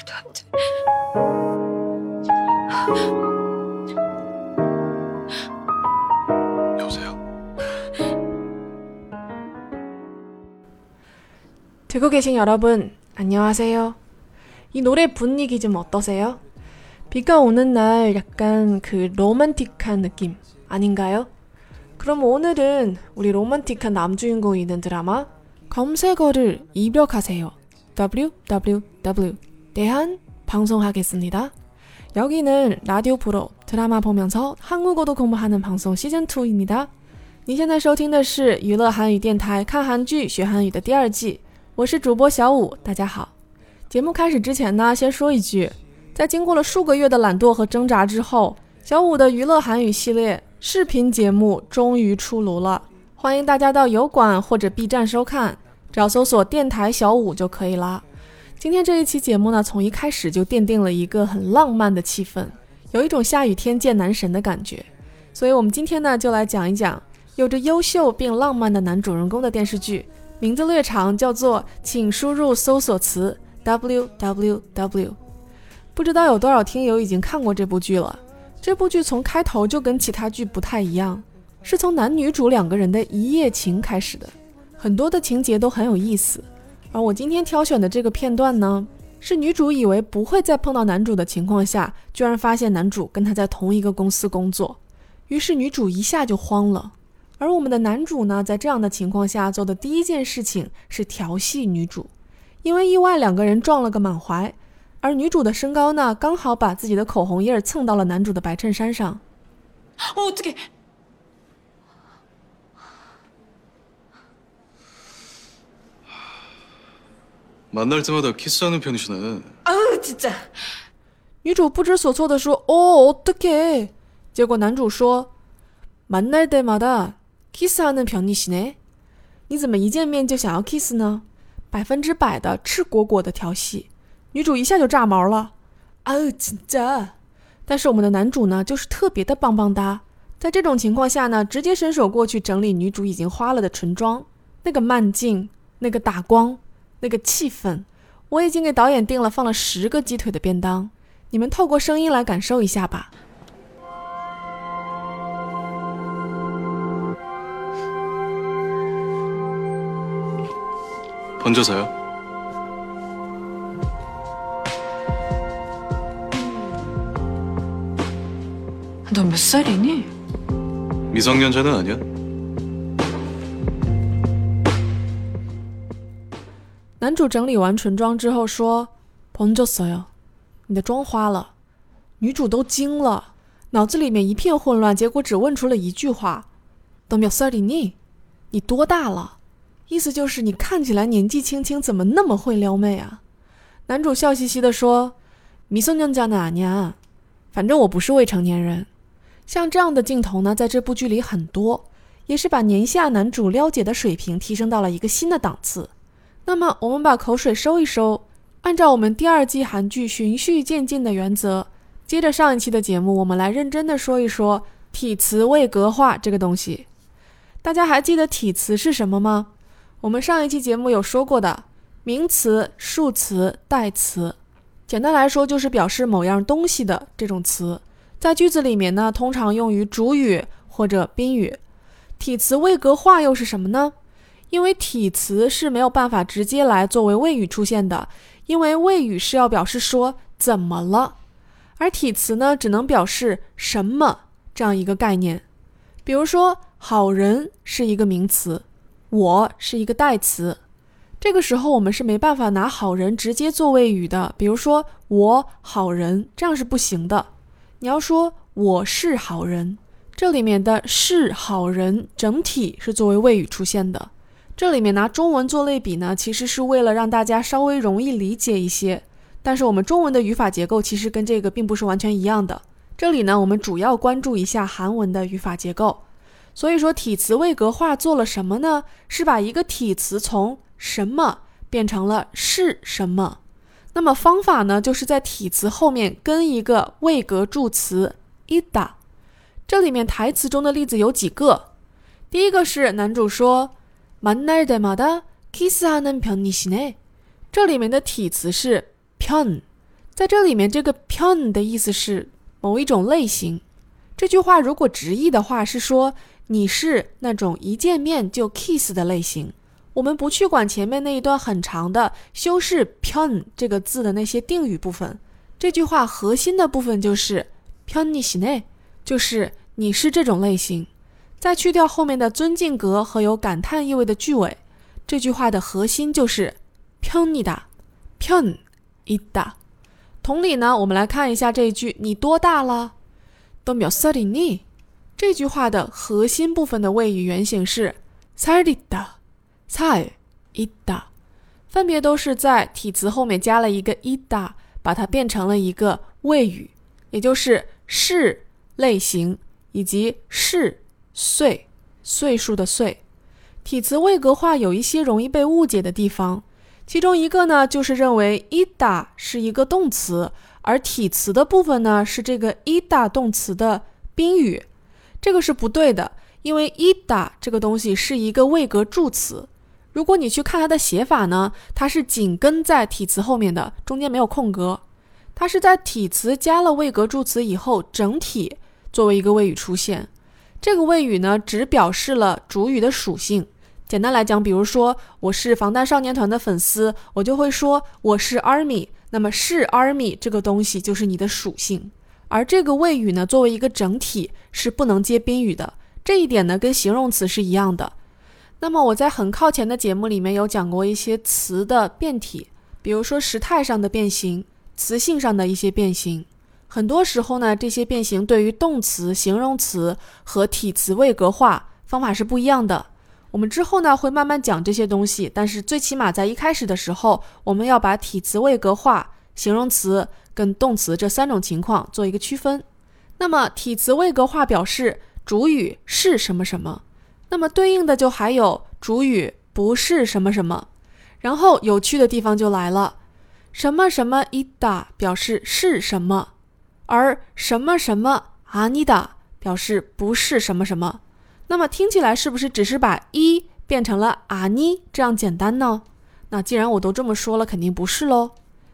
말도 안 돼. 여보세요? 듣고 계신 여러분, 안녕하세요. 이 노래 분위기 좀 어떠세요? 비가 오는 날 약간 그 로man틱한 느낌 아닌가요? 그럼 오늘은 우리 로man틱한 남주인공이 있는 드라마 검색어를 입력하세요. www 대한 방송하겠습니다. 여기는 라디오 프로 드라마 보면서 한국어도 공부하는 방송 시즌 2입니다. 你现在收听的是娱乐韩语电台看韩剧学韩语的第二季，我是主播小五，大家好。节目开始之前呢，先说一句，在经过了数个月的懒惰和挣扎之后，小五的娱乐韩语系列视频节目终于出炉了，欢迎大家到油管或者 B 站收看，只要搜索“电台小五”就可以啦。 今天这一期节目呢，从一开始就奠定了一个很浪漫的气氛，有一种下雨天见男神的感觉。所以我们今天呢，就来讲一讲有着优秀并浪漫的男主人公的电视剧，名字略长，叫做《请输入搜索词 www》。不知道有多少听友已经看过这部剧了。这部剧从开头就跟其他剧不太一样，是从男女主两个人的一夜情开始的，很多的情节都很有意思。而我今天挑选的这个片段呢，是女主以为不会再碰到男主的情况下，居然发现男主跟她在同一个公司工作，于是女主一下就慌了。而我们的男主呢，在这样的情况下做的第一件事情是调戏女主，因为意外两个人撞了个满怀，而女主的身高呢，刚好把自己的口红印蹭到了男主的白衬衫上。哦，这个。 만날 때마다 키스하는 편이시네. 아우, 진짜. 女主不知所措地说：“哦，어떡해？”结果男主说：“만날때마다 키스하는 편이시네。”你怎么一见面就想要 kiss 呢？百分之百的赤果果的调戏，女主一下就炸毛了。啊，진짜！但是我们的男主呢，就是特别的棒棒哒。在这种情况下呢，直接伸手过去整理女主已经花了的唇妆，那个慢镜，那个打光， 那个气氛，我已经给导演订了放了十个鸡腿的便当。你们透过声音来感受一下吧。 번져서요. 너 몇 살이니? 미성년자는 아니야. 男主整理完唇妆之后说，Ponyoseyo，你的妆花了。女主都惊了，脑子里面一片混乱，结果只问出了一句话。你多大了？意思就是你看起来年纪轻轻怎么那么会撩妹啊？男主笑嘻嘻地说。反正我不是未成年人。像这样的镜头呢，在这部剧里很多，也是把年下男主撩姐的水平提升到了一个新的档次。那么，我们把口水收一收，按照我们第二季韩剧循序渐进的原则，接着上一期的节目，我们来认真的说一说体词位格化这个东西。大家还记得体词是什么吗？我们上一期节目有说过的，名词、数词、代词，简单来说就是表示某样东西的这种词，在句子里面呢，通常用于主语或者宾语。体词位格化又是什么呢？因为体词是没有办法直接来作为谓语出现的，因为谓语是要表示说怎么了，而体词呢只能表示什么这样一个概念。比如说，好人是一个名词，我是一个代词，这个时候我们是没办法拿好人直接做谓语的。比如说，我好人这样是不行的，你要说我是好人，这里面的是好人整体是作为谓语出现的。这里面拿中文做类比呢，其实是为了让大家稍微容易理解一些。但是我们中文的语法结构其实跟这个并不是完全一样的。这里呢，我们主要关注一下韩文的语法结构。所以说，体词位格化做了什么呢？是把一个体词从什么变成了是什么。那么方法呢，就是在体词后面跟一个位格助词 ida。这里面台词中的例子有几个？第一个是男主说。 만날때마다 키스하는 편이시네。这里面的体词是편， 在这里面，这个 “pion” 的意思是某一种类型。这句话如果直译的话，是说你是那种一见面就 kiss 的类型。我们不去管前面那一段很长的修饰 “pion” 这个字的那些定语部分。这句话核心的部分就是 “pioni s i 就是你是这种类型。 再去掉后面的尊敬格和有感叹意味的句尾，这句话的核心就是 “pioni da pion i da”。同理呢，我们来看一下这一句“你多大了”。都秒살里니这句话的核心部分的谓语原形是살리 다， 살이 다， 分别都是在体词后面加了一个이 다， 把它变成了一个谓语，也就是是类型以及是 岁岁数的岁。体词位格化有一些容易被误解的地方。其中一个呢，就是认为 ida 是一个动词，而体词的部分呢是这个 ida 动词的宾语，这个是不对的，因为 ida 这个东西是一个位格助词。如果你去看它的写法呢，它是紧跟在体词后面的，中间没有空格，它是在体词加了位格助词以后，整体作为一个谓语出现。这个谓语呢，只表示了主语的属性。简单来讲，比如说我是防弹少年团的粉丝，我就会说我是 ARMY。那么是 ARMY 这个东西就是你的属性，而这个谓语呢，作为一个整体是不能接宾语的。这一点呢，跟形容词是一样的。那么我在很靠前的节目里面有讲过一些词的变体，比如说时态上的变形、词性上的一些变形。很多时候呢，这些变形对于动词、形容词和体词位格化方法是不一样的。我们之后呢会慢慢讲这些东西，但是最起码在一开始的时候，我们要把体词位格化、形容词跟动词这三种情况做一个区分。那么体词位格化表示主语是什么什么，那么对应的就还有主语不是什么什么。然后有趣的地方就来了，什么什么伊达表示是什么，而什么什么阿尼达表示不是什么什么。那么听起来是不是只是把一变成了啊尼这样简单呢？那既然我都这么说了，肯定不是喽。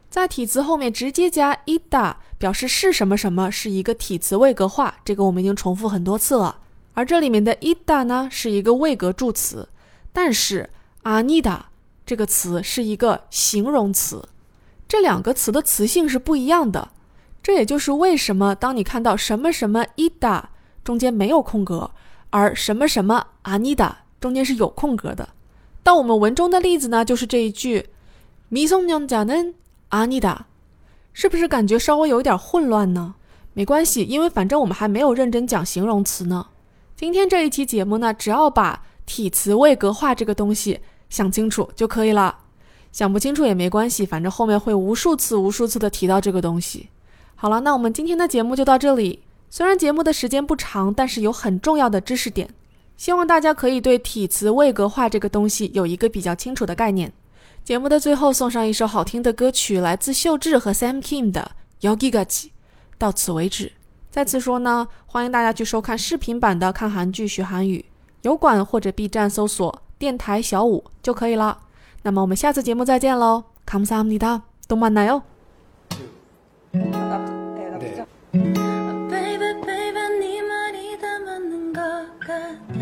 在体词后面直接加伊达，表示是什么什么，是一个体词位格化，这个我们已经重复很多次了。而这里面的伊达呢，是一个位格助词，但是阿尼达这个词是一个形容词，这两个词的词性是不一样的。这也就是为什么当你看到什么什么伊达中间没有空格。而什么什么阿尼达中间是有空格的。到我们文中的例子呢，就是这一句미성년자는阿尼达，是不是感觉稍微有点混乱呢？没关系，因为反正我们还没有认真讲形容词呢。今天这一期节目呢，只要把体词位格化这个东西想清楚就可以了。想不清楚也没关系，反正后面会无数次、无数次的提到这个东西。 好了，那我们今天的节目就到这里。虽然节目的时间不长，但是有很重要的知识点，希望大家可以对体词位格化这个东西有一个比较清楚的概念。节目的最后送上一首好听的歌曲，来自秀智和 Sam Kim 的《Yogigachi》。到此为止。再次说呢，欢迎大家去收看视频版的看韩剧学韩语，油管或者 B 站搜索电台小五就可以了。那么我们下次节目再见喽，감사합니 다， 동만나 요。 네